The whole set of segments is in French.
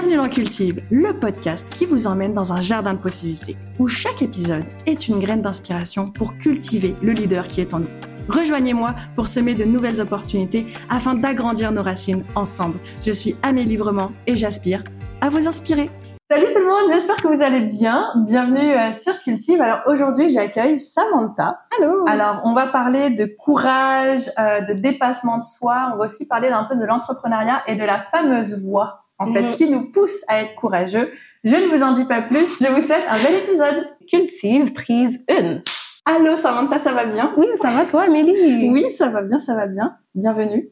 Bienvenue dans Cultive, le podcast qui vous emmène dans un jardin de possibilités, où chaque épisode est une graine d'inspiration pour cultiver le leader qui est en nous. Rejoignez-moi pour semer de nouvelles opportunités afin d'agrandir nos racines ensemble. Je suis Amélie Brement et j'aspire à vous inspirer. Salut tout le monde, j'espère que vous allez bien. Bienvenue euh, sur Cultive. Alors aujourd'hui, j'accueille Samantha. Allô. Alors on va parler de courage, euh, de dépassement de soi. On va aussi parler d'un peu de l'entrepreneuriat et de la fameuse voix, en fait, Mhm. qui nous pousse à être courageux. Je ne vous en dis pas plus. Je vous souhaite un bel épisode. Cultive prise 1. Allô Samantha, ça va bien? Oui, ça va toi, Amélie? Oui, ça va bien, ça va bien. Bienvenue.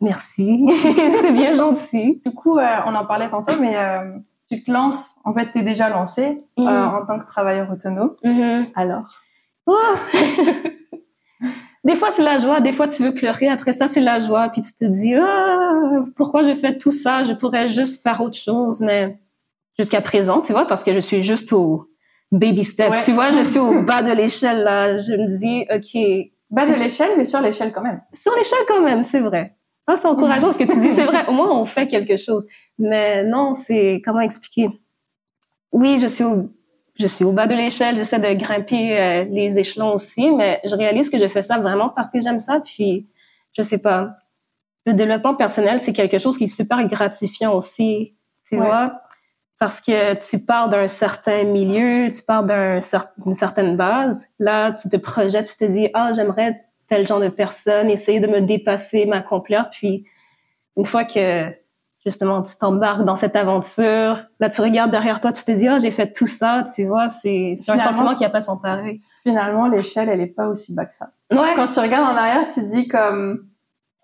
Merci. c'est bien gentil. Du coup, euh, on en parlait tantôt, mais euh, tu te lances. En fait, tu es déjà lancé Mhm. euh, en tant que travailleur autonome. Mhm. Alors? Oh. des fois, c'est la joie. Des fois, tu veux pleurer. Après ça, c'est la joie. Puis tu te dis, ah, pourquoi j'ai fait tout ça? Je pourrais juste faire autre chose. Mais jusqu'à présent, tu vois, parce que je suis juste au baby steps. Ouais. Tu vois, je suis au bas de l'échelle, là. Je me dis, OK, Bas de l'échelle, mais sur l'échelle quand même. Sur l'échelle quand même, c'est vrai. Ah, c'est encourageant ce que tu dis, c'est vrai. Au moins, on fait quelque chose. Mais non, c'est comment expliquer? Oui, je suis au, je suis au bas de l'échelle, j'essaie de grimper euh, les échelons aussi, mais je réalise que je fais ça vraiment parce que j'aime ça. Puis, je sais pas. Le développement personnel, c'est quelque chose qui est super gratifiant aussi, tu Ouais. vois, parce que tu pars d'un certain milieu, tu pars cer- d'une certaine base. Là, tu te projettes, tu te dis, ah, j'aimerais tel genre de personne, essayer de me dépasser, m'accomplir. Puis, une fois que, justement, tu t'embarques dans cette aventure, là, tu regardes derrière toi, tu te dis, ah, j'ai fait tout ça, tu vois, c'est c'est un sentiment qui a pas son pareil. Finalement, l'échelle, elle est pas aussi bas que ça. Ouais. Quand tu regardes en arrière, tu te dis comme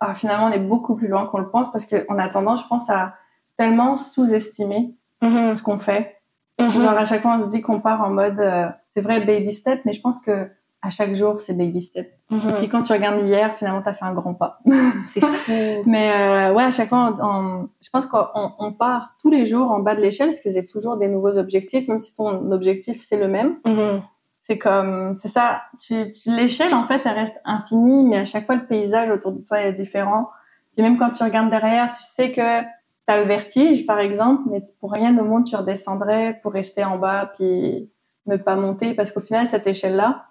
ah, finalement, on est beaucoup plus loin qu'on le pense parce qu'on a tendance, je pense, à tellement sous-estimer Mhm. ce qu'on fait. Mhm. Genre à chaque fois, on se dit qu'on part en mode euh, c'est vrai baby step, mais je pense que à chaque jour, c'est baby step. Mhm. Et quand tu regardes hier, finalement, tu as fait un grand pas. C'est fou. Mais euh, ouais, à chaque fois, on, on- je pense qu'on on part tous les jours en bas de l'échelle parce que c'est toujours des nouveaux objectifs, même si ton objectif c'est le même. Mhm. C'est comme, c'est ça. Tu, tu- l'échelle en fait, elle reste infinie, mais à chaque fois le paysage autour de toi est différent. Puis même quand tu regardes derrière, tu sais que tu as le vertige, par exemple, mais pour rien au monde tu redescendrais pour rester en bas puis ne pas monter, parce qu'au final cette échelle-là,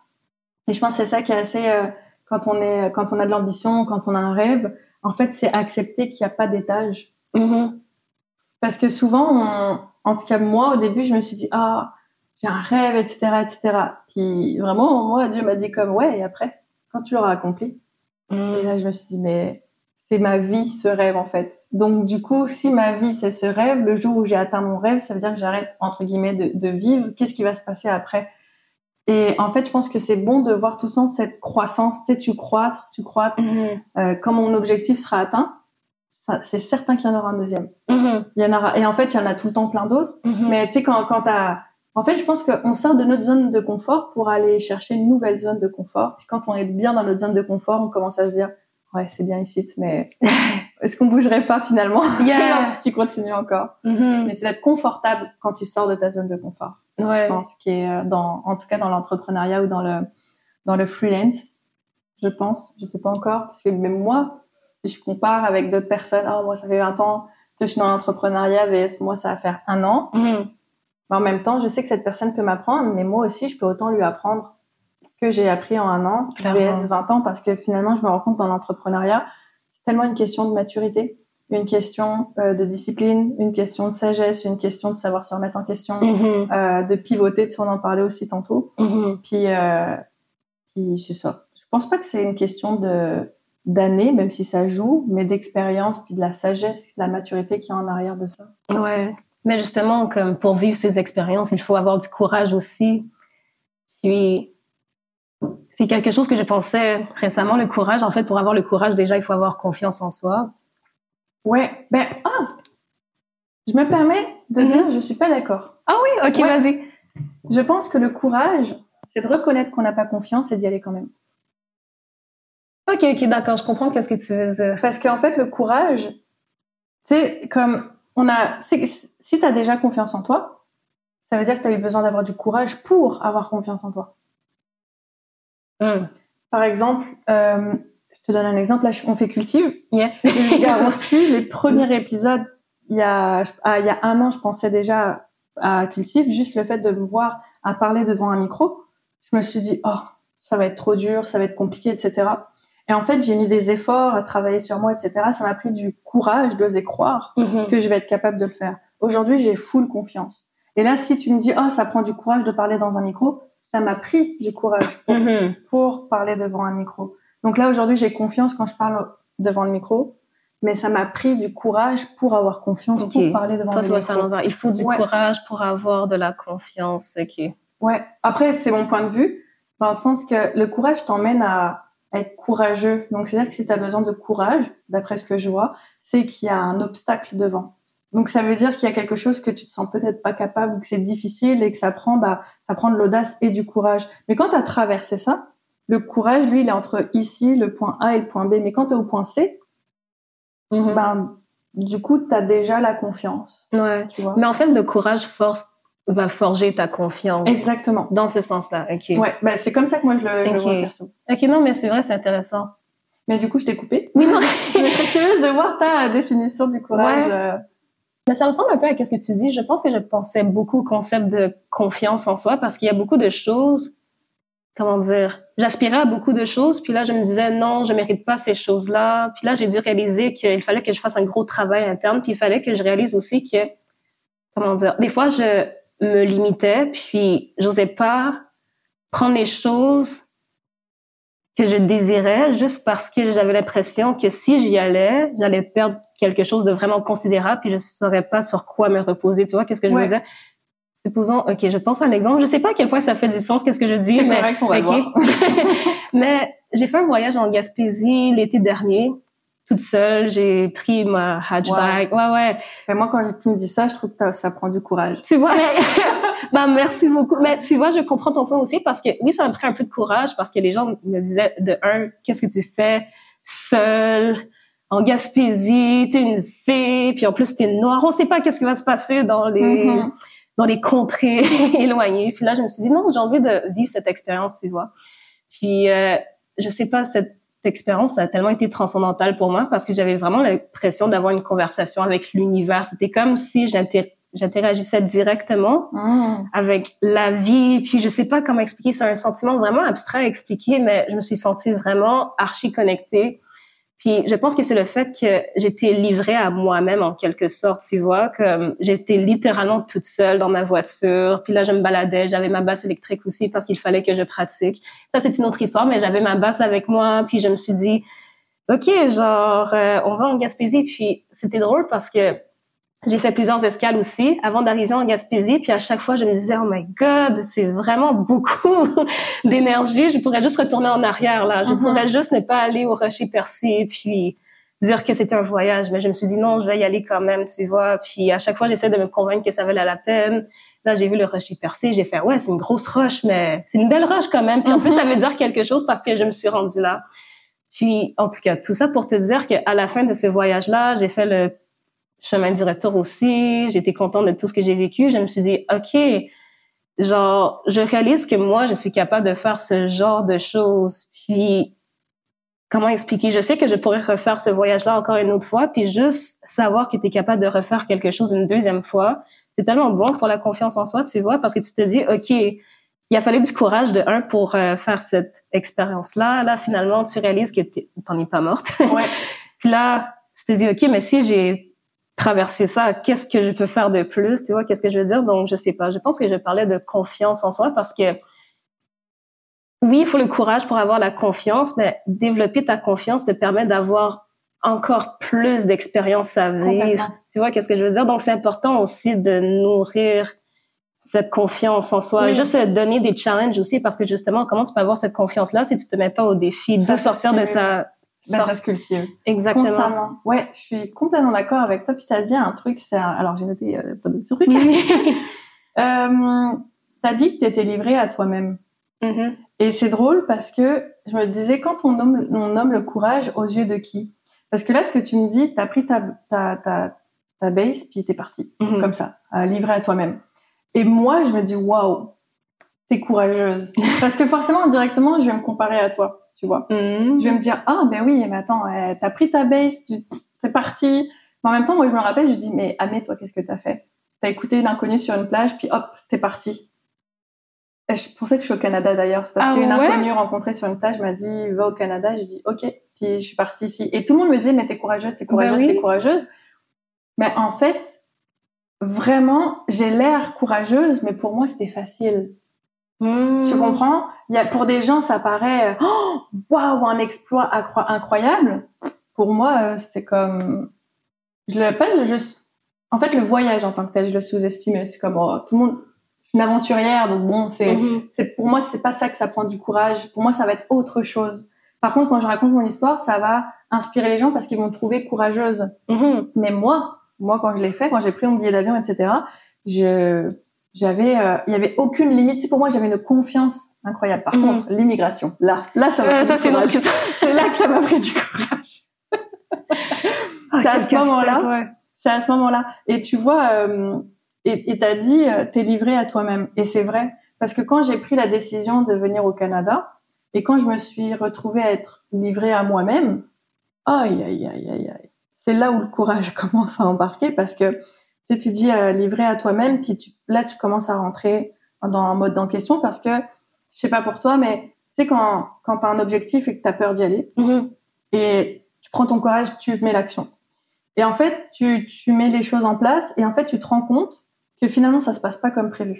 et je pense que c'est ça qui est assez euh, quand on est, quand on a de l'ambition, quand on a un rêve, en fait c'est accepter qu'il n'y a pas d'étage. Mhm. Parce que souvent, on- en tout cas moi, au début, je me suis dit ah j'ai un rêve, etc., etc. Puis vraiment, moi, Dieu m'a dit comme ouais. Et après, quand tu l'auras accompli, et Mhm. là, je me suis dit mais c'est ma vie ce rêve en fait. Donc du coup, si ma vie c'est ce rêve, le jour où j'ai atteint mon rêve, ça veut dire que j'arrête entre guillemets de, de vivre. Qu'est-ce qui va se passer après? Et en fait, je pense que c'est bon de voir tout le temps cette croissance. Tu sais, tu croître, tu croître. Mhm. Euh, quand mon objectif sera atteint, c'est certain qu'il y en aura un deuxième. Mhm. Il y en aura. Et en fait, il y en a tout le temps plein d'autres. Mhm. Mais tu sais, quand, quand t'as... En fait, je pense qu'on sort de notre zone de confort pour aller chercher une nouvelle zone de confort. Puis quand on est bien dans notre zone de confort, on commence à se dire, ouais, c'est bien ici, mais est-ce qu'on bougerait pas finalement? Yeah. Non, Tu continues encore. Mhm. Mais c'est d'être confortable quand tu sors de ta zone de confort. Je Ouais. pense qui est euh, dans, en tout cas dans l'entrepreneuriat ou dans le dans le freelance. Je pense, je sais pas encore, parce que même moi, si je compare avec d'autres personnes, oh moi ça fait 20 ans que je suis dans l'entrepreneuriat, vs moi ça va faire un an. Mhm. Mais en même temps, je sais que cette personne peut m'apprendre, mais moi aussi, je peux autant lui apprendre que j'ai appris en un an, Clairement. VS 20 ans, parce que finalement, je me rends compte dans l'entrepreneuriat, tellement une question de maturité, une question euh, de discipline, une question de sagesse, une question de savoir se remettre en question, Mhm. euh, de pivoter, sais, on en parlait aussi tantôt. Mhm. Puis, euh, puis c'est ça. Je pense pas que c'est une question de d'années, même si ça joue, mais d'expérience, puis de la sagesse, de la maturité qui est en arrière de ça. Ouais. Mais justement, comme pour vivre ces expériences, il faut avoir du courage aussi. Puis, c'est quelque chose que je pensais récemment, le courage. En fait, pour avoir le courage, déjà, il faut avoir confiance en soi. Ouais, ben, ah, je me permets de Mhm. dire, je suis pas d'accord. Ah oui, ok, Ouais. vas-y. Je pense que le courage, c'est de reconnaître qu'on n'a pas confiance et d'y aller quand même. Ok, ok, d'accord, je comprends qu'est-ce que tu veux dire. Parce qu'en fait, le courage, tu sais, comme on a, si, si tu as déjà confiance en toi, ça veut dire que tu as eu besoin d'avoir du courage pour avoir confiance en toi. Hmm. Par exemple, euh, je te donne un exemple, là, on fait cultive. Yeah. Et je vous garantis, les premiers épisodes, il y a, ah, il y a un an, je pensais déjà à Cultive, juste le fait de me voir à parler devant un micro, je me suis dit, oh, ça va être trop dur, ça va être compliqué, etc. Et en fait, j'ai mis des efforts à travailler sur moi, etc. Ça m'a pris du courage d'oser croire Mhm. que je vais être capable de le faire. Aujourd'hui, j'ai full confiance. Et là, si tu me dis, oh, ça prend du courage de parler dans un micro, ça m'a pris du courage pour, Mhm. pour parler devant un micro. Donc là, aujourd'hui, j'ai confiance quand je parle devant le micro, mais ça m'a pris du courage pour avoir confiance pour parler devant Toi, le micro. Il faut du Ouais. courage pour avoir de la confiance. OK. Ouais. Après, c'est mon point de vue, dans le sens que le courage t'emmène à être courageux. Donc, c'est-à-dire que si tu as besoin de courage, d'après ce que je vois, c'est qu'il y a un obstacle devant. Donc, ça veut dire qu'il y a quelque chose que tu te sens peut-être pas capable ou que c'est difficile et que ça prend, bah, ça prend de l'audace et du courage. Mais quand tu as traversé ça, le courage, lui, il est entre ici, le point A et le point B. Mais quand tu es au point C, Mhm. ben, du coup, tu as déjà la confiance. ouais. Tu vois? Mais en fait, le courage force, va forger ta confiance. Exactement. Dans ce sens-là. OK. Ouais, bah, c'est comme ça que moi je le, je le vois perso. OK, non, mais c'est vrai, c'est intéressant. Mais du coup, je t'ai coupé. Oui, non. Je serais curieuse de voir ta définition du courage. Ouais. euh, Mais ça ressemble un peu à ce que tu dis. Je pense que je pensais beaucoup au concept de confiance en soi parce qu'il y a beaucoup de choses, comment dire, j'aspirais à beaucoup de choses, puis là, je me disais, non, je mérite pas ces choses-là. Puis là, j'ai dû réaliser qu'il fallait que je fasse un gros travail interne, puis il fallait que je réalise aussi que, comment dire, des fois, je me limitais, puis j'osais pas prendre les choses que je désirais juste parce que j'avais l'impression que si j'y allais, j'allais perdre quelque chose de vraiment considérable puis je saurais pas sur quoi me reposer. Tu vois, qu'est-ce que je Ouais. veux dire? Supposons, OK, je pense à un exemple. Je sais pas à quel point ça fait du sens, qu'est-ce que je dis. C'est mais, correct, on va le OK. voir. mais j'ai fait un voyage en Gaspésie l'été dernier, toute seule. J'ai pris ma hatchback. Ouais, ouais. Mais moi, quand tu me dis ça, je trouve que ça prend du courage. Tu vois, bah merci beaucoup. Mais tu vois, je comprends ton point aussi parce que oui, ça m'a pris un peu de courage parce que les gens me disaient de un, qu'est-ce que tu fais seule en Gaspésie, t'es une fille, puis en plus t'es noire, on sait pas qu'est-ce qui va se passer dans les Mhm. dans les contrées éloignées. Puis là, je me suis dit non, j'ai envie de vivre cette expérience, tu vois. Puis euh, je sais pas cette expérience ça a tellement été transcendantale pour moi parce que j'avais vraiment l'impression d'avoir une conversation avec l'univers. C'était comme si j'inter- j'interagissais directement Mmh. avec la vie. Puis je sais pas comment expliquer. C'est un sentiment vraiment abstrait à expliquer, mais je me suis sentie vraiment archi connectée. Puis je pense que c'est le fait que j'étais livrée à moi-même en quelque sorte, tu vois, comme j'étais littéralement toute seule dans ma voiture. Puis là, je me baladais, j'avais ma basse électrique aussi parce qu'il fallait que je pratique. Ça, c'est une autre histoire, mais j'avais ma basse avec moi. Puis je me suis dit, OK, genre, euh, on va en Gaspésie. Puis c'était drôle parce que j'ai fait plusieurs escales aussi avant d'arriver en Gaspésie. Puis à chaque fois, je me disais, oh my God, c'est vraiment beaucoup d'énergie. Je pourrais juste retourner en arrière, là. Je Mhm. pourrais juste ne pas aller au Rocher Percé puis dire que c'était un voyage. Mais je me suis dit, non, je vais y aller quand même, tu vois. Puis à chaque fois, j'essaie de me convaincre que ça valait la peine. Là, j'ai vu le rocher percé, j'ai fait, ouais, c'est une grosse roche, mais c'est une belle roche quand même. Puis en plus, ça veut dire quelque chose parce que je me suis rendue là. Puis, en tout cas, tout ça pour te dire qu'à la fin de ce voyage-là, j'ai fait le chemin du retour aussi. J'étais contente de tout ce que j'ai vécu. Je me suis dit, OK, genre, je réalise que moi, je suis capable de faire ce genre de choses. Puis, comment expliquer? Je sais que je pourrais refaire ce voyage-là encore une autre fois, puis juste savoir que tu es capable de refaire quelque chose une deuxième fois, c'est tellement bon pour la confiance en soi, tu vois, parce que tu te dis, OK, il a fallu du courage de un pour euh, faire cette expérience-là. Là, finalement, tu réalises que t'en es pas morte. Ouais. Puis là, tu te dis, OK, mais si j'ai traversé ça, qu'est-ce que je peux faire de plus? Tu vois, qu'est-ce que je veux dire? Donc, je sais pas. Je pense que je parlais de confiance en soi parce que oui, il faut le courage pour avoir la confiance, mais développer ta confiance te permet d'avoir encore plus d'expérience à vivre. Tu vois, qu'est-ce que je veux dire? Donc, c'est important aussi de nourrir cette confiance en soi. Oui. Juste se donner des challenges aussi parce que justement, comment tu peux avoir cette confiance-là si tu te mets pas au défi? De sortir de sa... Ben, ça se cultive. Exactement. Constamment. Ouais, je suis complètement d'accord avec toi. Puis t'as dit un truc, c'est un- alors j'ai noté euh, pas d'autres trucs. euh, t'as dit que t'étais livré à toi-même. Mhm. Et c'est drôle parce que je me disais quand on nomme, on nomme le courage aux yeux de qui? Parce que là, ce que tu me dis, t'as pris ta ta ta ta base puis t'es parti Mhm. comme ça, euh, livré à toi-même. Et moi, je me dis waouh, t'es courageuse. parce que forcément, indirectement, je vais me comparer à toi, tu vois. Mhm. Je vais me dire ah ben oui, mais attends, euh, t'as pris ta base, tu t'es parti. Mais en même temps, moi, je me rappelle, je dis, mais Amé, toi, qu'est-ce que t'as fait? T'as écouté une inconnue sur une plage, puis hop, t'es parti. Et je pensais que je suis au Canada d'ailleurs. C'est parce Ah qu'une ouais? inconnue rencontrée sur une plage m'a dit, va au Canada. Je dis, ok. Puis je suis partie ici. Et tout le monde me dit, mais t'es courageuse, t'es courageuse, Ben oui. t'es courageuse. Mais en fait, vraiment, j'ai l'air courageuse, mais pour moi, c'était facile. Hmm. Tu comprends? Il y a pour des gens ça paraît euh, oh, waouh un exploit incroyable. Pour moi euh, c'était comme je le pas je en fait le voyage en tant que tel je le sous-estime c'est comme oh, tout le monde je suis une aventurière donc bon c'est Mhm. c'est pour moi c'est pas ça que ça prend du courage pour moi ça va être autre chose. Par contre quand je raconte mon histoire ça va inspirer les gens parce qu'ils vont me trouver courageuse. Mhm. Mais moi, moi quand je l'ai fait, quand j'ai pris mon billet d'avion, etc., je j'avais, euh, il y avait aucune limite. Pour moi, j'avais une confiance incroyable. Par Mhm. contre, l'immigration, là, là, ça m'a Euh, pris ça, du c'est courage. C'est là que ça m'a pris du courage. Ah, C'est à ce moment-là. ouais. C'est à ce moment-là. Et tu vois, euh, et t'as dit, euh, t'es livré à toi-même. Et c'est vrai. Parce que quand j'ai pris la décision de venir au Canada, et quand je me suis retrouvée à être livrée à moi-même, aïe, aïe, aïe, aïe, aïe. C'est là où le courage commence à embarquer parce que, sais, tu dis euh, livré à toi-même, puis tu, là, tu commences à rentrer dans un mode en question parce que, je sais pas pour toi, mais tu sais, quand, quand t'as un objectif et que t'as peur d'y aller, Mhm. et tu prends ton courage, tu mets l'action. Et en fait, tu, tu mets les choses en place et en fait, tu te rends compte que finalement, ça se passe pas comme prévu.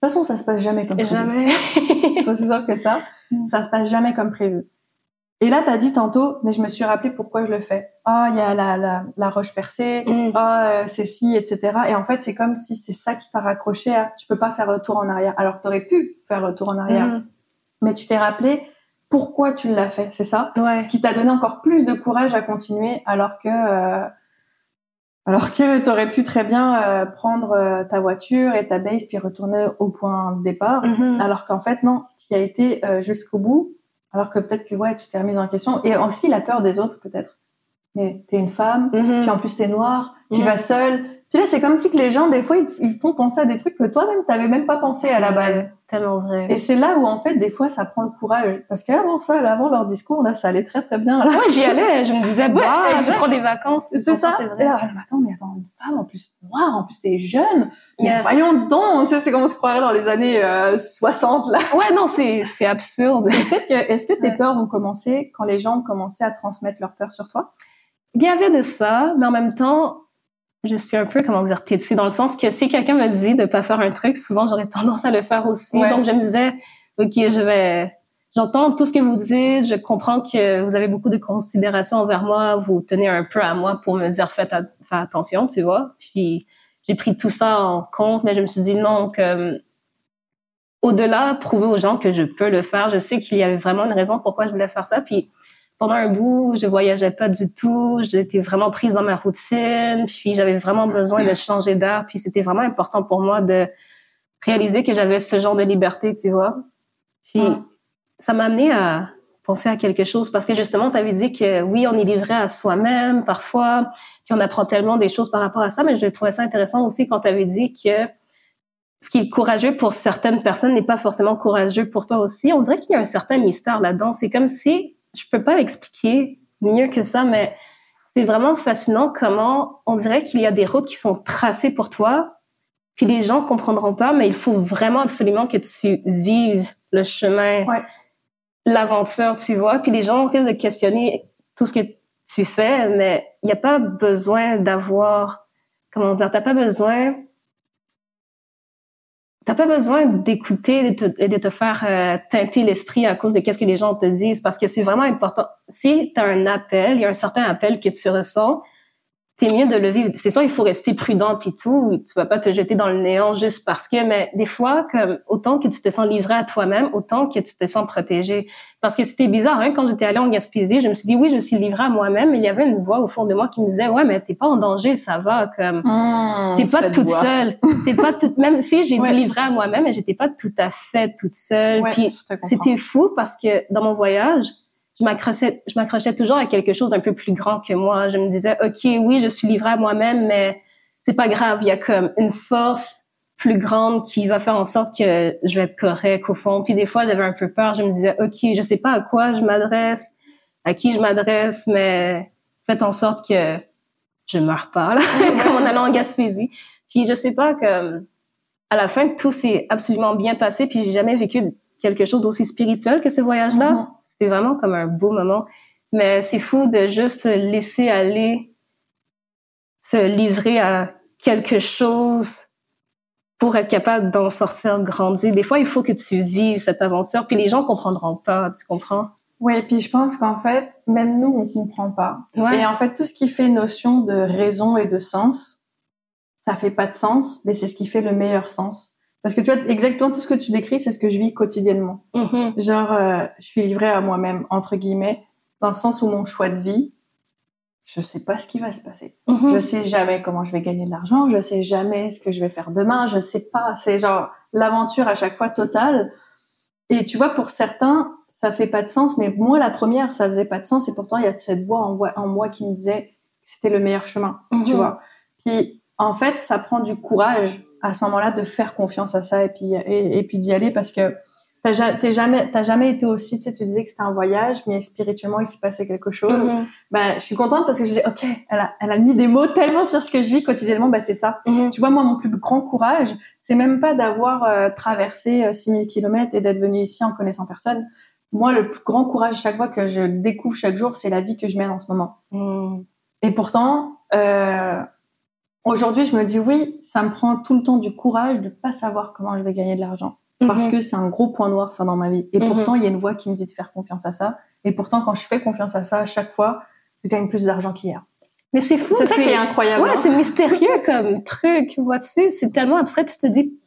De toute façon, ça se passe jamais comme prévu. jamais. C'est aussi simple que ça. Mm. Ça se passe jamais comme prévu. Et là, tu as dit tantôt, mais je me suis rappelé pourquoi je le fais. Ah, il y a la, la, la roche percée, Mhm. ah, euh, c'est ci, etc. Et en fait, c'est comme si c'est ça qui t'a raccroché à tu peux pas faire retour en arrière. Alors que tu aurais pu faire retour en arrière. Mhm. Mais tu t'es rappelé pourquoi tu l'as fait, c'est ça? Ouais. ce qui t'a donné encore plus de courage à continuer alors que euh, alors que t'aurais pu très bien euh, prendre euh, ta voiture et ta base puis retourner au point de départ Mhm. alors qu'en fait non tu y as été jusqu'au bout alors que peut-être que ouais tu t'es remise en question et aussi la peur des autres peut-être mais t'es une femme Mhm. puis en plus t'es noire tu Mhm. vas seule puis là c'est comme si que les gens des fois ils, font penser à des trucs que toi-même t'avais même pas pensé à la base. Tellement vrai. et c'est là où en fait des fois ça prend le courage parce qu'avant ça avant leur discours là ça allait très très bien là. Ouais, j'y allais. Je me disais, bah, je exact. prends des vacances. C'est ça. C'est Et vrai. là, mais attends, mais attends, une femme en plus noire, en plus t'es jeune. Mais Yeah. voyons donc, tu sais, c'est comme on se croirait dans les années euh, 60 là. Ouais, non, c'est, c'est absurde. Peut-être que, est-ce que tes Ouais. peurs ont commencé quand les gens ont commencé à transmettre leurs peurs sur toi? Il y avait de ça, mais en même temps, je suis un peu, comment dire, têtue, dans le sens que si quelqu'un me dit de pas faire un truc, souvent j'aurais tendance à le faire aussi. Ouais. Donc je me disais, ok, je vais, j'entends tout ce que vous dites, je comprends que vous avez beaucoup de considération envers moi, vous tenez un peu à moi pour me dire faites, attention, tu vois. Puis j'ai pris tout ça en compte, mais je me suis dit non, que au-delà, prouver aux gens que je peux le faire. Je sais qu'il y avait vraiment une raison pourquoi je voulais faire ça. Puis pendant un bout, je voyageais pas du tout. J'étais vraiment prise dans ma routine. Puis j'avais vraiment besoin de changer d'air. Puis c'était vraiment important pour moi de réaliser que j'avais ce genre de liberté, tu vois. Puis Mm. ça m'a amené à penser à quelque chose parce que justement, tu avais dit que oui, on est livré à soi-même parfois, puis on apprend tellement des choses par rapport à ça, mais je trouvais ça intéressant aussi quand tu avais dit que ce qui est courageux pour certaines personnes n'est pas forcément courageux pour toi aussi. On dirait qu'il y a un certain mystère là-dedans. C'est comme si, je peux pas l'expliquer mieux que ça, mais c'est vraiment fascinant comment on dirait qu'il y a des routes qui sont tracées pour toi, puis les gens comprendront pas, mais il faut vraiment absolument que tu vives le chemin, Ouais. l'aventure, tu vois. Puis les gens risquent de questionner tout ce que tu fais, mais il n'y a pas besoin d'avoir, comment dire, t'as pas besoin T'as pas besoin d'écouter et de te, faire euh, teinter l'esprit à cause de qu'est-ce que les gens te disent, parce que c'est vraiment important. Si tu un appel, il y a un certain appel que tu ressens, t'es mieux de le vivre. C'est sûr, il faut rester prudent puis tout. Tu vas pas te jeter dans le néant juste parce que, mais des fois, comme autant que tu te sens livré à toi-même, autant que tu te sens protégé. Parce que c'était bizarre, hein, quand j'étais allée en Gaspésie, je me suis dit oui, je suis livrée à moi-même, mais il y avait une voix au fond de moi qui me disait ouais, mais t'es pas en danger, ça va, comme t'es pas toute voix. seule. T'es pas toute, même si j'ai Ouais. dit livrée à moi-même, mais j'étais pas tout à fait toute seule. Ouais, Puis c'était fou parce que dans mon voyage, je m'accrochais, je m'accrochais toujours à quelque chose d'un peu plus grand que moi. Je me disais, OK, oui, je suis livrée à moi-même, mais c'est pas grave. Il y a comme une force plus grande qui va faire en sorte que je vais être correct au fond. Puis des fois, j'avais un peu peur. Je me disais, OK, je sais pas à quoi je m'adresse, à qui je m'adresse, mais faites en sorte que je meurs pas là, comme en allant en Gaspésie. Puis je sais pas que à la fin tout s'est absolument bien passé. Puis j'ai jamais vécu quelque chose d'aussi spirituel que ce voyage-là. Mhm. C'était vraiment comme un beau moment. Mais c'est fou de juste laisser aller, se livrer à quelque chose pour être capable d'en sortir grandi. Des fois, il faut que tu vives cette aventure, puis les gens comprendront pas, tu comprends? Oui, puis je pense qu'en fait, même nous, on comprend pas. Ouais. Et en fait, tout ce qui fait notion de raison et de sens, ça fait pas de sens, mais c'est ce qui fait le meilleur sens. Parce que tu vois, exactement tout ce que tu décris, c'est ce que je vis quotidiennement. Mhm. Genre, euh, je suis livrée à moi-même, entre guillemets, dans le sens où mon choix de vie, je sais pas ce qui va se passer. Mhm. Je sais jamais comment je vais gagner de l'argent, je sais jamais ce que je vais faire demain, je sais pas. C'est genre l'aventure à chaque fois totale. Et tu vois, pour certains, ça fait pas de sens, mais moi, la première, ça faisait pas de sens. Et pourtant, il y a cette voix en, moi- en moi qui me disait que c'était le meilleur chemin, tu Mhm. vois. Puis, en fait, ça prend du courage à ce moment-là de faire confiance à ça et puis et, et puis d'y aller parce que t'as t'es jamais t'as jamais été aussi tu sais tu disais que c'était un voyage mais spirituellement il s'est passé quelque chose ben, je suis contente parce que je dis, ok, elle a, elle a mis des mots tellement sur ce que je vis quotidiennement, ben, c'est ça. Mhm. Tu vois, moi, mon plus grand courage, c'est même pas d'avoir euh, traversé euh, 6000 kilomètres et d'être venu ici en connaissant personne. Moi, le plus grand courage chaque fois que je découvre chaque jour, c'est la vie que je mène en ce moment. Mhm. Et pourtant, euh, aujourd'hui, je me dis, oui, ça me prend tout le temps du courage de pas savoir comment je vais gagner de l'argent. Parce Mhm. que c'est un gros point noir, ça, dans ma vie. Et Mhm. pourtant, il y a une voix qui me dit de faire confiance à ça. Et pourtant, quand je fais confiance à ça, à chaque fois, je gagne plus d'argent qu'hier. Mais c'est fou. C'est ça qui est incroyable. Ouais, hein. c'est mystérieux comme truc, vois-tu. C'est tellement abstrait. Tu te dis,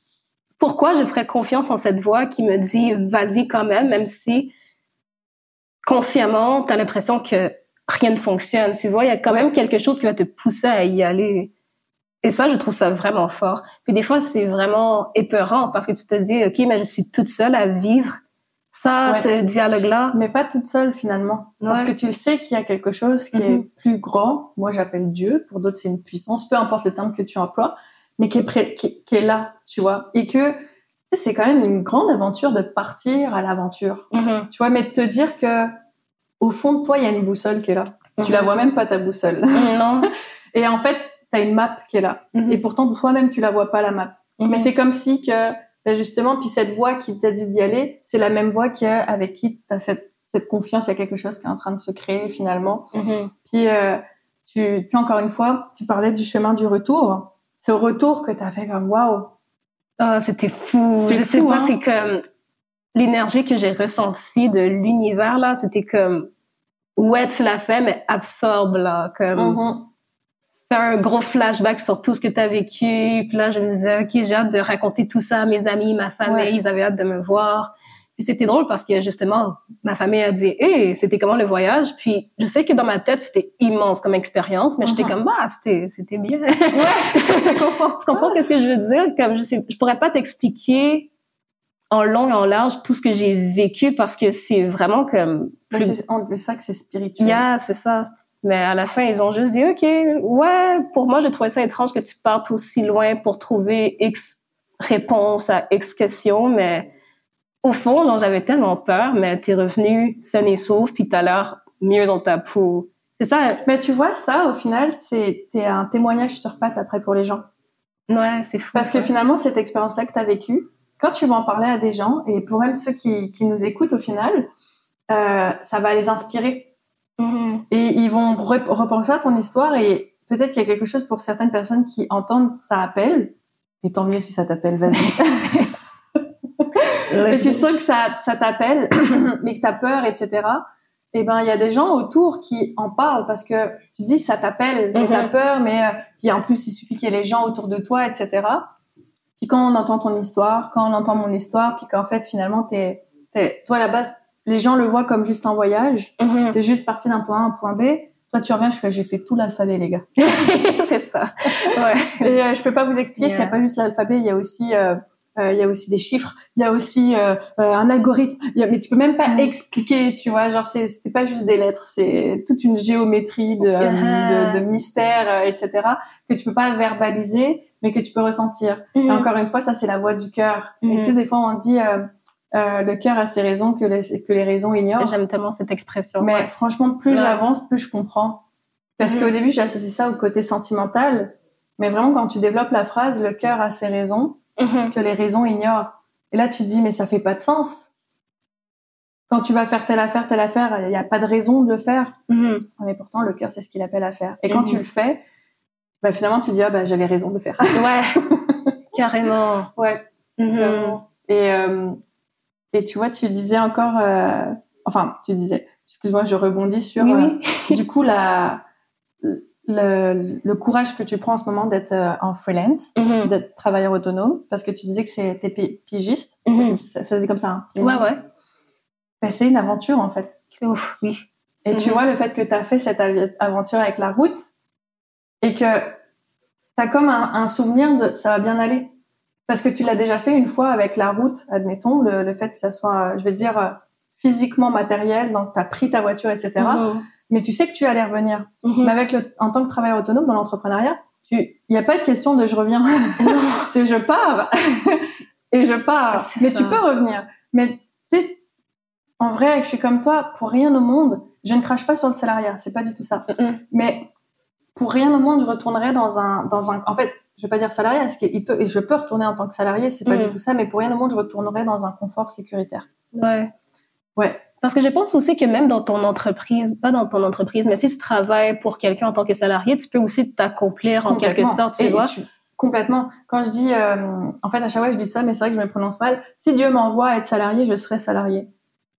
pourquoi je ferais confiance en cette voix qui me dit, vas-y quand même, même si consciemment, tu as l'impression que rien ne fonctionne. Tu vois, il y a quand même quelque chose qui va te pousser à y aller. Et ça, je trouve ça vraiment fort. Puis des fois, c'est vraiment épeurant parce que tu te dis, OK, mais je suis toute seule à vivre ça, Ouais. ce dialogue-là. mais pas toute seule finalement. Parce Ouais. que tu sais qu'il y a quelque chose qui Mhm. est plus grand. Moi, j'appelle Dieu. Pour d'autres, c'est une puissance. Peu importe le terme que tu emploies, mais qui est prêt, qui, qui est là, tu vois. Et que c'est quand même une grande aventure de partir à l'aventure. Mhm. Tu vois, mais de te dire que au fond de toi, il y a une boussole qui est là. Tu Mhm. la vois même pas ta boussole. Non. Et en fait, tu as une map qui est là. Mhm. Et pourtant, toi-même, tu la vois pas la map. Mhm. Mais c'est comme si que ben justement, puis cette voix qui t'a dit d'y aller, c'est la même voix que avec qui t'as cette cette confiance, il y a quelque chose qui est en train de se créer finalement. Mhm. Puis euh, tu tu sais encore une fois, tu parlais du chemin du retour. C'est au retour que t'as fait comme waouh. Ah, c'était fou. Je sais fou, pas, hein. c'est comme l'énergie que j'ai ressentie de l'univers là, c'était comme ouais, tu l'as fait, mais absorbe là, comme Fais un gros flashback sur tout ce que tu as vécu. Puis là, je me disais, OK, j'ai hâte de raconter tout ça à mes amis, ma famille, Ouais. ils avaient hâte de me voir. Puis c'était drôle parce que justement, ma famille a dit, hey, c'était comment le voyage? Puis je sais que dans ma tête, c'était immense comme expérience, mais j'étais Mhm. comme, bah, c'était, c'était bien. tu comprends, tu comprends qu'est-ce que je veux dire? Comme je sais, je pourrais pas t'expliquer en long et en large tout ce que j'ai vécu parce que c'est vraiment comme plus c'est- on dit ça que c'est spirituel. Yeah, c'est ça. Mais à la fin, ils ont juste dit, OK, ouais, pour moi, j'ai trouvé ça étrange que tu partes aussi loin pour trouver X réponse à X questions, mais au fond, genre, j'avais tellement peur, mais t'es revenu sain et sauf, puis t'as l'air mieux dans ta peau. C'est ça, Mais tu vois ça, au final, c'est un témoignage sur pattes après pour les gens. ouais, c'est fou. Parce que finalement, cette expérience-là que tu as vécue, quand tu vas en parler à des gens, et pour même ceux qui, qui nous écoutent au final, euh, ça va les inspirer. Et ils vont re- repenser à ton histoire et peut-être qu'il y a quelque chose pour certaines personnes qui entendent ça appelle. Et tant mieux si ça t'appelle, vas-y. et tu sens que ça, ça t'appelle, mais que t'as peur, etc. Et ben, il y a des gens autour qui en parlent parce que tu dis ça t'appelle, mais Mhm. t'as peur, mais euh, puis en plus il suffit qu'il y ait les gens autour de toi, etc. Puis quand on entend ton histoire, quand on entend mon histoire, puis qu'en fait finalement t'es, t'es, toi à la base, les gens le voient comme juste un voyage. Mhm. T'es juste parti d'un point A à un point B. Toi, tu reviens, je j'ai fait tout l'alphabet, les gars. c'est ça. Ouais. Et euh, je peux pas vous expliquer qu'il n'y a Yeah. pas juste l'alphabet, il y a aussi, euh, euh, il y a aussi des chiffres, il y a aussi euh, euh, un algorithme. Il y a- mais tu peux même pas expliquer, tu vois. Genre, c'est, c'était pas juste des lettres, c'est toute une géométrie de, Yeah. de, de mystères, etc. que tu peux pas verbaliser, mais que tu peux ressentir. Et Mhm. encore une fois, ça c'est la voix du cœur. Et tu sais, des fois on dit euh, le cœur a ses raisons que les, que les raisons ignorent. J'aime tellement cette expression. Mais ouais. franchement, plus Ouais. j'avance, plus je comprends. Parce Mhm. qu'au début, j'ai associé ça au côté sentimental. Mais vraiment, quand tu développes la phrase, le cœur a ses raisons Mhm. que les raisons ignorent. Et là, tu te dis, mais ça fait pas de sens. Quand tu vas faire telle affaire, telle affaire, il n'y a pas de raison de le faire. Mhm. Mais pourtant, le cœur, c'est ce qu'il appelle à faire. Et quand tu le fais, bah, finalement, tu dis, ah, bah, j'avais raison de le faire. Ouais, carrément. ouais. Et, euh, et tu vois, tu disais encore, euh, enfin, tu disais, excuse-moi, je rebondis sur, Oui, euh, du coup, la, le, le courage que tu prends en ce moment d'être euh, en freelance, Mhm. d'être travailleur autonome, parce que tu disais que c'était pi- pigiste, Mhm. ça, se dit comme ça, hein, Ouais, ouais. Ben, c'est une aventure, en fait. Ouf, oui. Et tu Mhm. vois, le fait que tu as fait cette aventure avec la route, et que tu as comme un, un souvenir de ça va bien aller. Parce que tu l'as déjà fait une fois avec la route, admettons, le, le fait que ça soit, je vais te dire, physiquement matériel, donc tu as pris ta voiture, etc. Mhm. Mais tu sais que tu allais revenir. Mhm. Mais avec le, en tant que travailleur autonome dans l'entrepreneuriat, il n'y a pas de question de je reviens. c'est je pars et je pars. Mais ça. tu peux revenir. Mais tu sais, en vrai, je suis comme toi, pour rien au monde, je ne crache pas sur le salariat. C'est pas du tout ça. Mais pour rien au monde, je retournerai dans un, dans un, en fait, je vais pas dire salarié, parce qu'il peut, et je peux retourner en tant que salarié, c'est pas du tout ça, mais pour rien au monde, je retournerai dans un confort sécuritaire. Ouais. Ouais. Parce que je pense aussi que même dans ton entreprise, pas dans ton entreprise, mais si tu travailles pour quelqu'un en tant que salarié, tu peux aussi t'accomplir en quelque sorte, tu Et vois. tu- complètement. Quand je dis, euh, en fait, à chaque fois, je dis ça, mais c'est vrai que je me prononce mal. Si Dieu m'envoie à être salarié, je serai salarié.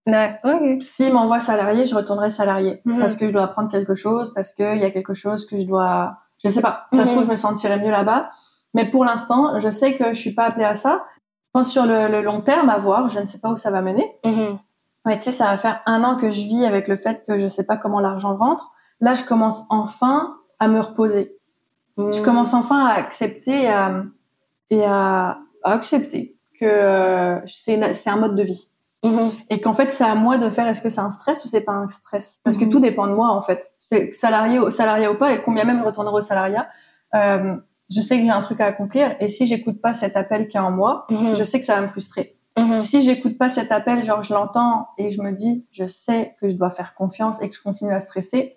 Ouais. Ouais. S'il m'envoie salarié, je retournerai salarié. Mhm. Parce que je dois apprendre quelque chose, parce qu'il y a quelque chose que je dois, je sais pas. Ça se Mhm. trouve, je me sentirais mieux là-bas. Mais pour l'instant, je sais que je suis pas appelée à ça. Je pense sur le, le long terme, à voir. Je ne sais pas où ça va mener. Mhm. Mais tu sais, ça va faire un an que je vis avec le fait que je sais pas comment l'argent rentre. Là, je commence enfin à me reposer. Je Mhm. commence enfin à accepter euh, et à, à accepter que euh, c'est un mode de vie Mhm. et qu'en fait c'est à moi de faire est-ce que c'est un stress ou c'est pas un stress? Parce que Mhm. tout dépend de moi en fait c'est salarié salarié ou pas et combien même je retournerai au salariat euh, je sais que j'ai un truc à accomplir et si j'écoute pas cet appel qui est en moi Mhm. je sais que ça va me frustrer si j'écoute pas cet appel genre je l'entends et je me dis je sais que je dois faire confiance et que je continue à stresser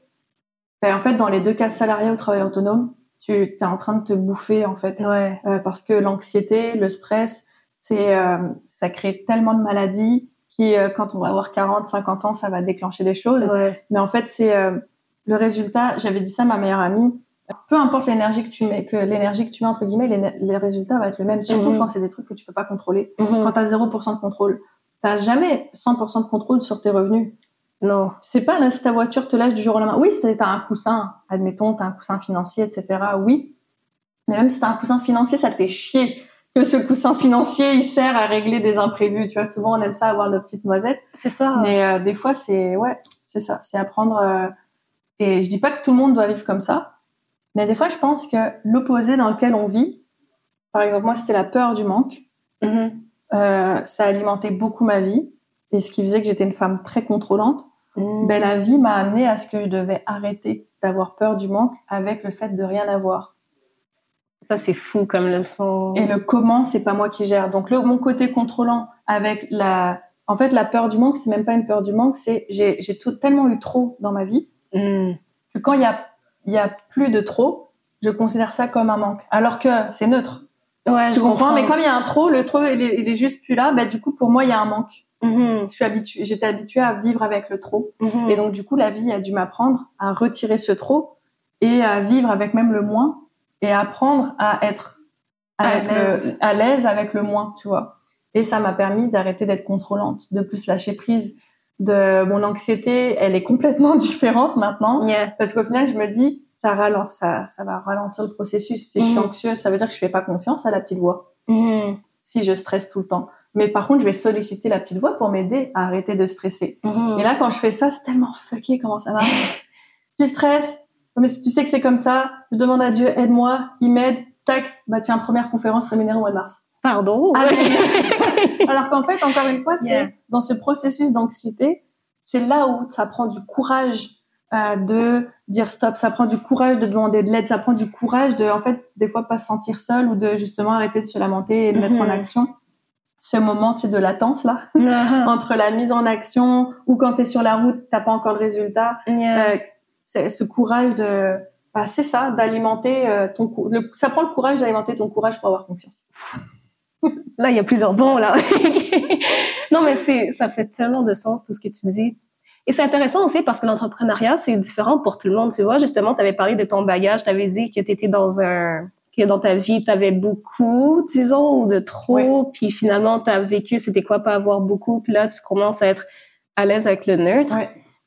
ben en fait dans les deux cas salarié ou travail autonome tu es en train de te bouffer en fait Ouais. euh, parce que l'anxiété, le stress, c'est euh, ça crée tellement de maladies qui, euh, quand on va avoir 40, 50 ans, ça va déclencher des choses. Ouais. Mais en fait, c'est euh, le résultat. J'avais dit ça à ma meilleure amie. Peu importe l'énergie que tu mets, que l'énergie que tu mets entre guillemets, les, les résultats vont être le même. Surtout Mhm. quand c'est des trucs que tu peux pas contrôler. Mhm. Quand t'as 0% de contrôle, t'as jamais 100% de contrôle sur tes revenus. Non. C'est pas là si ta voiture te lâche du jour au lendemain. Oui, si t'as un coussin, admettons, t'as un coussin financier, etc. Oui. Mais même si t'as un coussin financier, ça te fait chier que ce coussin financier, il sert à régler des imprévus. Tu vois, souvent on aime ça avoir nos petites noisettes. C'est ça. Mais euh, des fois, c'est ouais, c'est ça, c'est apprendre. euh, Et je dis pas que tout le monde doit vivre comme ça, mais des fois, je pense que l'opposé dans lequel on vit, par exemple, moi, c'était la peur du manque. Mhm. Euh, ça a alimenté beaucoup ma vie et ce qui faisait que j'étais une femme très contrôlante. Mhm. Ben, la vie m'a amené à ce que je devais arrêter d'avoir peur du manque avec le fait de rien avoir. Ça, c'est fou comme leçon. Et le comment, c'est pas moi qui gère. Donc le, mon côté contrôlant avec la, en fait, la peur du manque, c'était même pas une peur du manque, c'est j'ai j'ai tout tellement eu trop dans ma vie Mhm. que quand il y a il y a plus de trop, je considère ça comme un manque. Alors que c'est neutre. Ouais, Tu je comprends, comprends. Mais comme il y a un trop, le trop il est, il est juste plus là. Ben du coup pour moi il y a un manque. Mhm. Je suis habituée, j'étais habituée à vivre avec le trop. Mhm. Et donc, du coup, la vie a dû m'apprendre à retirer ce trop et à vivre avec même le moins et apprendre à être À l'aise. avec le moins, tu vois. Et ça m'a permis d'arrêter d'être contrôlante, de plus lâcher prise. De mon anxiété, elle est complètement différente maintenant Yeah. parce qu'au final, je me dis, ça ralente, ça, ça va ralentir le processus. Si je suis anxieuse, ça veut dire que je fais pas confiance à la petite voix Mhm. si je stresse tout le temps. Mais par contre, je vais solliciter la petite voix pour m'aider à arrêter de stresser. Mhm. Et là, quand je fais ça, c'est tellement fucké comment ça marche. tu stresses, mais si tu sais que c'est comme ça, je demande à Dieu, aide-moi, il m'aide, tac, bah tiens, première conférence rémunérée au mois de mars. Pardon? Ah, Alors qu'en fait, encore une fois, c'est Yeah. dans ce processus d'anxiété, c'est là où ça prend du courage euh, de dire stop, ça prend du courage de demander de l'aide, ça prend du courage de, en fait, des fois pas se sentir seul ou de justement arrêter de se lamenter et de mettre en Mhm. action. Ce moment, tu sais, de latence là, entre la mise en action ou quand tu es sur la route, t'as pas encore le résultat. Yeah. Euh, c'est ce courage de, bah, c'est ça, d'alimenter euh, ton, le, ça prend le courage d'alimenter ton courage pour avoir confiance. là, il y a plusieurs bons là. non, mais c'est, ça fait tellement de sens tout ce que tu dis. Et c'est intéressant aussi parce que l'entrepreneuriat, c'est différent pour tout le monde. Tu vois, justement, tu avais parlé de ton bagage, tu avais dit que tu étais dans un que dans ta vie, tu avais beaucoup, disons, ou de trop, puis finalement, tu as vécu, c'était quoi pas avoir beaucoup, puis là, tu commences à être à l'aise avec le neutre.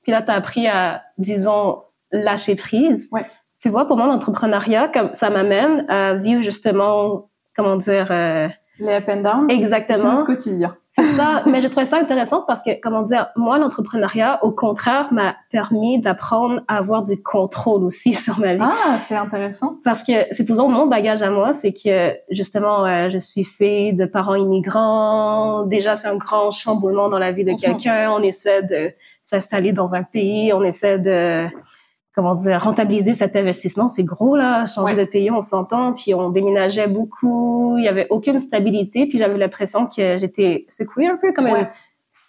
Puis là, tu as appris à, disons, lâcher prise. Ouais. Tu vois, pour moi, l'entrepreneuriat, comme ça m'amène à vivre justement, comment dire, euh, les up and down. Exactement. C'est notre quotidien. C'est ça. Mais j'ai trouvé ça intéressant parce que, comment dire, moi, l'entrepreneuriat, au contraire, m'a permis d'apprendre à avoir du contrôle aussi sur ma vie. Ah, c'est intéressant. Parce que, c'est pour mon bagage à moi, c'est que, justement, euh, je suis fille de parents immigrants. Déjà, c'est un grand chamboulement dans la vie de mhm. quelqu'un. On essaie de s'installer dans un pays. On essaie de comment dire, rentabiliser cet investissement, c'est gros là, changer de pays, on s'entend, puis on déménageait beaucoup, il y avait aucune stabilité, puis j'avais l'impression que j'étais secouée un peu comme une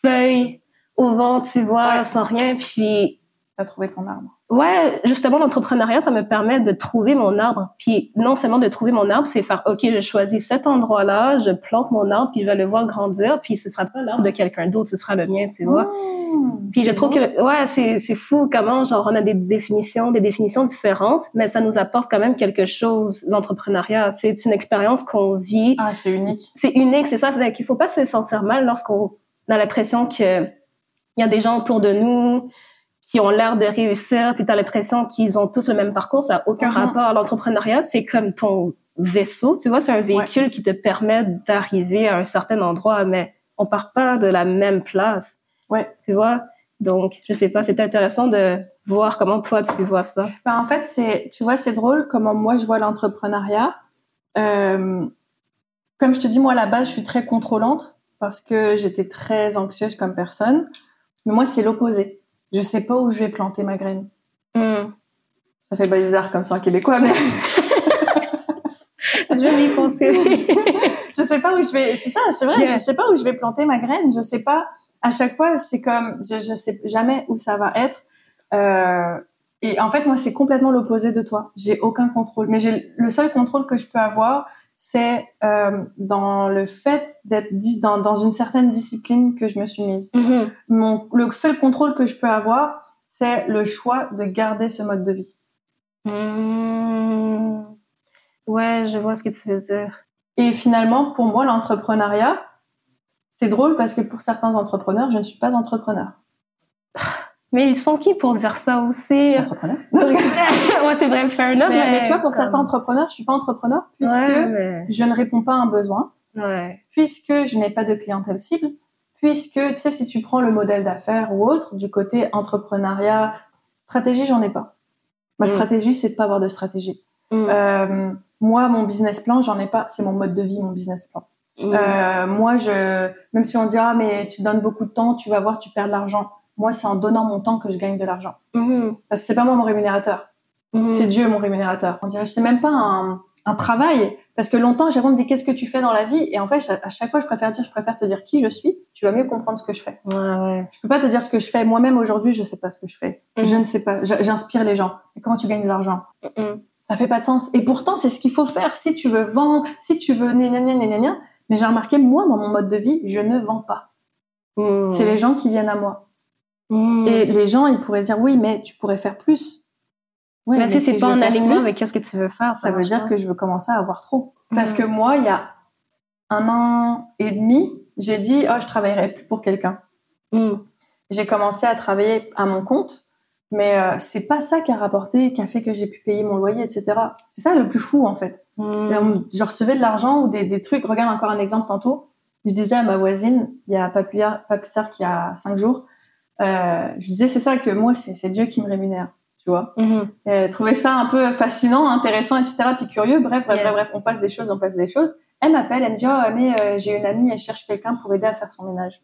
feuille au vent, tu vois, sans rien, puis t'as trouvé ton arbre. Ouais, justement, l'entrepreneuriat, ça me permet de trouver mon arbre. Puis non seulement de trouver mon arbre, c'est faire, OK, je choisis cet endroit-là, je plante mon arbre, puis je vais le voir grandir, puis ce sera pas l'arbre de quelqu'un d'autre, ce sera le mien, tu vois. Mmh, puis je trouve que, ouais, c'est, c'est fou comment, genre, on a des définitions, des définitions différentes, mais ça nous apporte quand même quelque chose, l'entrepreneuriat. C'est une expérience qu'on vit. Ah, c'est unique. C'est unique, c'est ça. Il faut pas se sentir mal lorsqu'on a l'impression que il y a des gens autour de nous, qui ont l'air de réussir, puis tu as l'impression qu'ils ont tous le même parcours, ça n'a aucun mm-hmm. rapport. à L'entrepreneuriat, c'est comme ton vaisseau, tu vois, c'est un véhicule qui te permet d'arriver à un certain endroit, mais on part pas de la même place. Ouais. Tu vois? Donc, je sais pas, c'est intéressant de voir comment toi tu vois ça. Ben, en fait, c'est, tu vois, c'est drôle comment moi je vois l'entrepreneuriat. Euh, comme je te dis, moi à la base, je suis très contrôlante parce que j'étais très anxieuse comme personne. Mais moi, c'est l'opposé je sais pas où je vais planter ma graine. Hmm. Ça fait bizarre comme ça en québécois, mais je vais y penser. je sais pas où je vais. C'est ça, c'est vrai. Je sais pas où je vais planter ma graine. Je sais pas. À chaque fois, c'est comme je, je sais jamais où ça va être. Euh, et en fait, moi, c'est complètement l'opposé de toi. J'ai aucun contrôle. Mais j'ai le seul contrôle que je peux avoir, c'est euh, dans le fait d'être dans, dans une certaine discipline que je me suis mise. Mm-hmm. Mon, le seul contrôle que je peux avoir, c'est le choix de garder ce mode de vie. Mm. Ouais, je vois ce que tu veux dire. Et finalement, pour moi, l'entrepreneuriat, c'est drôle parce que pour certains entrepreneurs, je ne suis pas entrepreneur. Mais ils sont qui pour dire ça aussi? entrepreneur. ouais, c'est vrai, fair enough. Mais, mais, tu vois, pour certains entrepreneurs, je suis pas entrepreneur puisque je ne réponds pas à un besoin. Ouais. Puisque je n'ai pas de clientèle cible. Puisque, tu sais, si tu prends le modèle d'affaires ou autre, du côté entrepreneuriat, stratégie, j'en ai pas. Ma mm. stratégie, c'est de pas avoir de stratégie. Mm. Euh, moi, mon business plan, j'en ai pas. C'est mon mode de vie, mon business plan. Mm. Euh, moi, je, même si on dira, mais tu donnes beaucoup de temps, tu vas voir, tu perds de l'argent moi, c'est en donnant mon temps que je gagne de l'argent. Mm-hmm. Parce que c'est pas moi mon rémunérateur. Mm-hmm. C'est Dieu mon rémunérateur. On dirait c'est même pas un, un travail. Parce que longtemps, Jérôme me dit qu'est-ce que tu fais dans la vie? Et en fait, à chaque fois, je préfère dire, je préfère te dire qui je suis. Tu vas mieux comprendre ce que je fais. Ouais, ouais. Je peux pas te dire ce que je fais. Moi-même aujourd'hui, je sais pas ce que je fais. Mm-hmm. Je ne sais pas. J'inspire les gens. Et comment tu gagnes de l'argent? Ça fait pas de sens. Et pourtant, c'est ce qu'il faut faire. Si tu veux vendre, si tu veux Mais j'ai remarqué, moi, dans mon mode de vie, je ne vends pas. C'est les gens qui viennent à moi. Mmh. Et les gens, ils pourraient dire oui, mais tu pourrais faire plus. Mais, si c'est pas en alignement avec ce que tu veux faire, ça, veut dire que je veux commencer à avoir trop. Parce mmh. que moi, il y a un an et demi, j'ai dit oh je travaillerai plus pour quelqu'un. Mmh. J'ai commencé à travailler à mon compte, mais euh, c'est pas ça qui a rapporté, qui a fait que j'ai pu payer mon loyer, etc. C'est ça le plus fou en fait. Je recevais de l'argent ou des, des trucs. Regarde encore un exemple tantôt. Je disais à ma voisine, il y a pas plus, pas plus tard qu'il y a cinq jours, je disais c'est ça que moi c'est Dieu qui me rémunère tu vois. Mm trouver ça un peu fascinant intéressant etc puis curieux bref bref bref, on passe des choses on passe des choses. Elle m'appelle elle me dit oh mais euh, j'ai une amie elle cherche quelqu'un pour aider à faire son ménage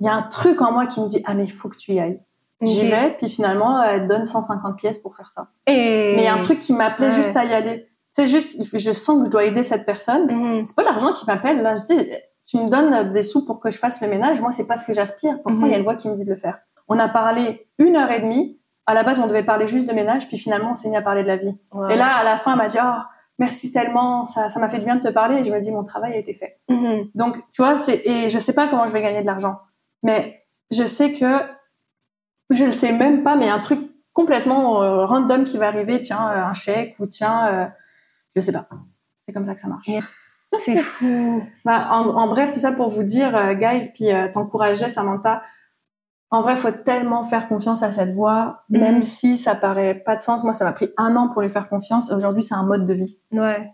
il y a un truc en moi qui me dit ah mais il faut que tu y ailles. J'y vais puis finalement elle donne 150 pièces pour faire ça. Et... mais il y a un truc qui m'appelait juste à y aller. C'est juste je sens que je dois aider cette personne. Mm c'est pas l'argent qui m'appelle là. Je dis tu me donnes des sous pour que je fasse le ménage. Moi, c'est pas ce que j'aspire. Pourtant, il y a une voix qui me dit de le faire. On a parlé une heure et demie. à la base, on devait parler juste de ménage, puis finalement, on s'est mis à parler de la vie. Et là, à la fin, elle m'a dit, oh, merci tellement, ça, ça m'a fait du bien de te parler. Et je me dis, mon travail a été fait. Mhm. Donc, tu vois, c'est, et je sais pas comment je vais gagner de l'argent. Mais je sais que, je le sais même pas, mais un truc complètement euh, random qui va arriver, tiens, euh, un chèque, ou tiens, euh, je sais pas. C'est comme ça que ça marche. Yeah. C'est fou. Bah, en, en bref, tout ça pour vous dire, euh, guys, puis euh, t'encourager, Samantha. En vrai, faut tellement faire confiance à cette voix, Mhm. même si ça paraît pas de sens. Moi, ça m'a pris un an pour lui faire confiance. Aujourd'hui, c'est un mode de vie. Ouais.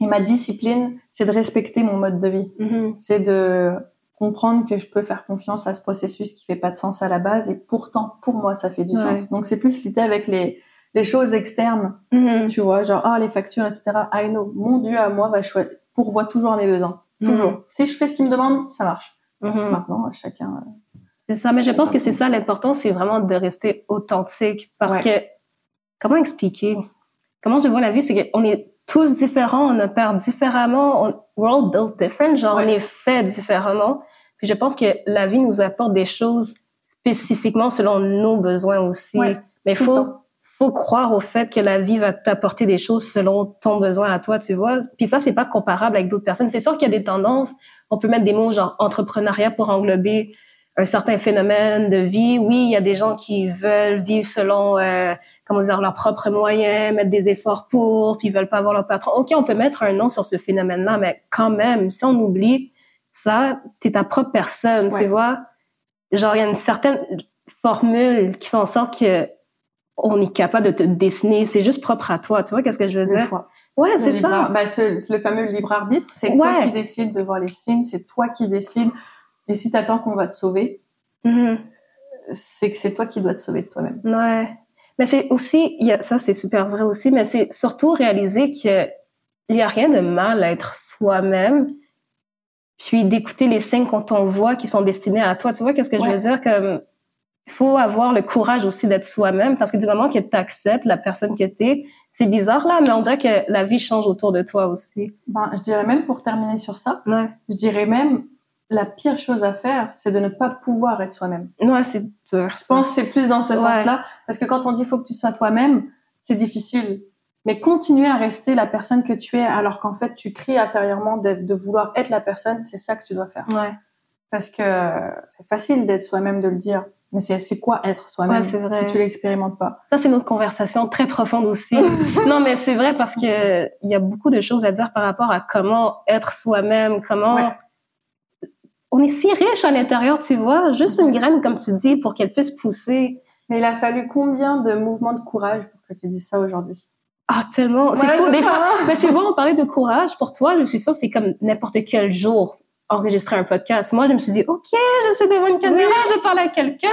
Et ma discipline, c'est de respecter mon mode de vie. Mhm. C'est de comprendre que je peux faire confiance à ce processus qui fait pas de sens à la base. Et pourtant, pour moi, ça fait du Ouais. sens. Donc, c'est plus lutter avec les, les choses externes Mhm. tu vois, genre, ah, les factures, etc. I know. Mon Dieu à moi va choisir, pourvoit toujours à mes besoins. Toujours. Mhm. Si je fais ce qu'il me demande, ça marche. Mhm. Maintenant, chacun. euh, C'est ça, mais je pense que c'est ça l'important, c'est vraiment de rester authentique parce que comment expliquer? Comment je vois la vie, c'est qu'on est tous différents, on opère différemment, on, we're all built different, genre Ouais. on est fait différemment. Puis je pense que la vie nous apporte des choses spécifiquement selon nos besoins aussi. Ouais, Mais le faut. Faut croire au fait que la vie va t'apporter des choses selon ton besoin à toi, tu vois. Puis ça, c'est pas comparable avec d'autres personnes. C'est sûr qu'il y a des tendances. On peut mettre des mots genre entrepreneuriat pour englober un certain phénomène de vie. Oui, il y a des gens qui veulent vivre selon, euh, comment dire, leurs propres moyens, mettre des efforts pour, puis ils veulent pas avoir leur patron. Ok, on peut mettre un nom sur ce phénomène-là, mais quand même, si on oublie ça, t'es ta propre personne, Ouais. tu vois. Genre, il y a une certaine formule qui fait en sorte que on est capable de te dessiner. C'est juste propre à toi. Tu vois qu'est-ce que je veux le dire? choix. Ouais, Le c'est ça. Bah, ce- le fameux libre arbitre, c'est toi qui décides de voir les signes, c'est toi qui décides. Et si t'attends qu'on va te sauver, Mhm. c'est que c'est toi qui dois te sauver de toi-même. Ouais. Mais c'est aussi, il y a, ça c'est super vrai aussi, mais c'est surtout réaliser que il y a rien de mal à être soi-même, puis d'écouter les signes qu'on t'envoie qui sont destinés à toi. Tu vois qu'est-ce que je veux dire? Comme, il faut avoir le courage aussi d'être soi-même parce que du moment que tu acceptes la personne que t'es, c'est bizarre là, mais on dirait que la vie change autour de toi aussi. Ben, je dirais même pour terminer sur ça, Ouais. je dirais même la pire chose à faire, c'est de ne pas pouvoir être soi-même. Ouais, c'est dur. Je pense que c'est plus dans ce Ouais. sens-là, parce que quand on dit faut que tu sois toi-même, c'est difficile. Mais continuer à rester la personne que tu es, alors qu'en fait tu cries intérieurement de, de vouloir être la personne, c'est ça que tu dois faire. Ouais. Parce que c'est facile d'être soi-même, de le dire, mais c'est quoi être soi-même Ouais, si tu l'expérimentes pas? Ça, c'est notre conversation très profonde aussi. non, mais c'est vrai parce que il y a beaucoup de choses à dire par rapport à comment être soi-même, comment Ouais. on est si riche à l'intérieur, tu vois, juste une graine comme tu dis pour qu'elle puisse pousser. Mais il a fallu combien de mouvements de courage pour que tu dises ça aujourd'hui? Ah, tellement, c'est Ouais, fou des fois. Mais tu vois, on parlait de courage pour toi, je suis sûre c'est comme n'importe quel jour enregistrer un podcast. Moi, je me suis dit OK, je suis devant une caméra, je parle à quelqu'un.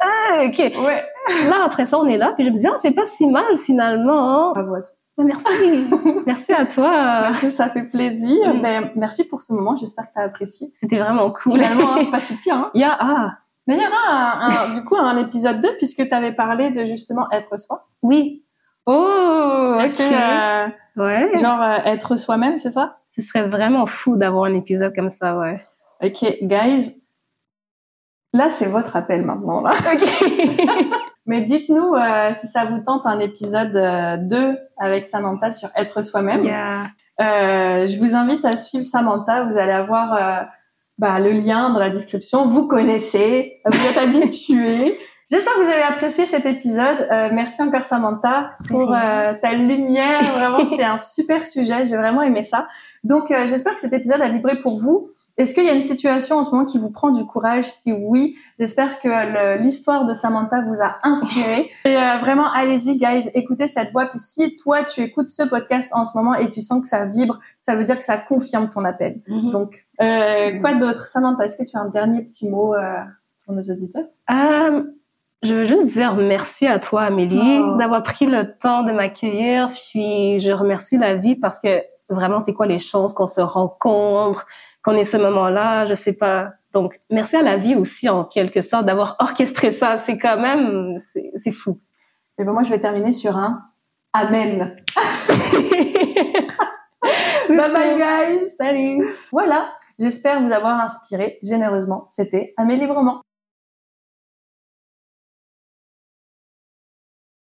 Ah, OK. Ouais. Là après ça, on est là, puis je me dis ah, c'est pas si mal finalement. hein. Bravo à toi. Mais Merci. Merci à toi. Ça fait plaisir. Mm. Ben, merci pour ce moment. J'espère que tu as apprécié. C'était vraiment cool. Finalement, hein, c'est pas si pire. Hein. Il y a, ah, Mais il y aura un, un- du coup un épisode 2 puisque tu avais parlé de justement être soi. oui. Oh, est-ce que euh, Ouais. genre euh, être soi-même, c'est ça? Ce serait vraiment fou d'avoir un épisode comme ça, ouais. Ok, guys. Là, c'est votre appel maintenant. Là. Mais dites-nous euh, si ça vous tente un épisode euh, 2 avec Samantha sur être soi-même. Yeah. Euh, je vous invite à suivre Samantha. Vous allez avoir bah, le lien dans la description. Vous connaissez, vous êtes habitués. J'espère que vous avez apprécié cet épisode. Euh, merci encore Samantha pour euh, ta lumière. Vraiment, c'était un super sujet. J'ai vraiment aimé ça. Donc, euh, j'espère que cet épisode a vibré pour vous. Est-ce qu'il y a une situation en ce moment qui vous prend du courage? Si oui, j'espère que l'histoire de Samantha vous a inspiré. Et euh, vraiment, allez-y, guys, écoutez cette voix. Puis si toi, tu écoutes ce podcast en ce moment et tu sens que ça vibre, ça veut dire que ça confirme ton appel. Mhm. Donc, euh, quoi d'autre? Samantha, est-ce que tu as un dernier petit mot euh, pour nos auditeurs? Je veux juste dire merci à toi, Amélie, Oh. d'avoir pris le temps de m'accueillir. Puis je remercie la vie parce que vraiment, c'est quoi les chances qu'on se rencontre, qu'on ait ce moment-là, je sais pas. Donc, merci à la vie aussi, en quelque sorte, d'avoir orchestré ça. C'est quand même, c'est fou. Et ben moi, je vais terminer sur un Amen. bye bye, guys Salut. Voilà, j'espère vous avoir inspiré généreusement. C'était Amélie Librement.